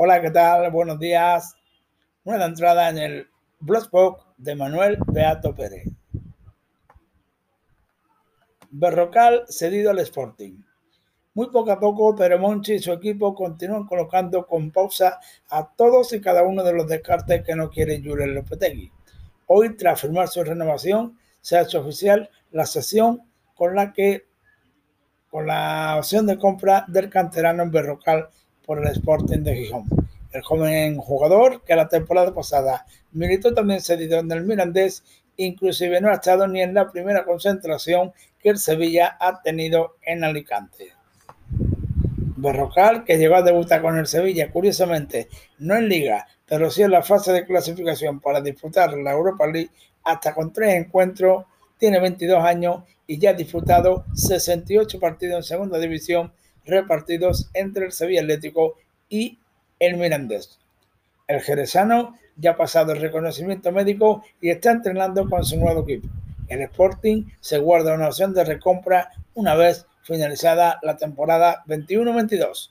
Hola, ¿qué tal? Buenos días. Nueva entrada en el Blogspot de Manuel Beato Pérez. Berrocal cedido al Sporting. Muy poco a poco, pero Monchi y su equipo continúan colocando con pausa a todos y cada uno de los descartes que no quiere Julen Lopetegui. Hoy, tras firmar su renovación, se ha hecho oficial la sesión con la que con la opción de compra del canterano en Berrocal por el Sporting de Gijón. El joven jugador que la temporada pasada militó también cedido en el Mirandés, inclusive no ha estado ni en la primera concentración que el Sevilla ha tenido en Alicante. Berrocal, que llegó a debutar con el Sevilla, curiosamente, no en liga, pero sí en la fase de clasificación para disputar la Europa League hasta con tres encuentros, tiene 22 años y ya ha disputado 68 partidos en segunda división repartidos entre el Sevilla Atlético y el Mirandés. El jerezano ya ha pasado el reconocimiento médico y está entrenando con su nuevo equipo. El Sporting se guarda una opción de recompra una vez finalizada la temporada 21-22.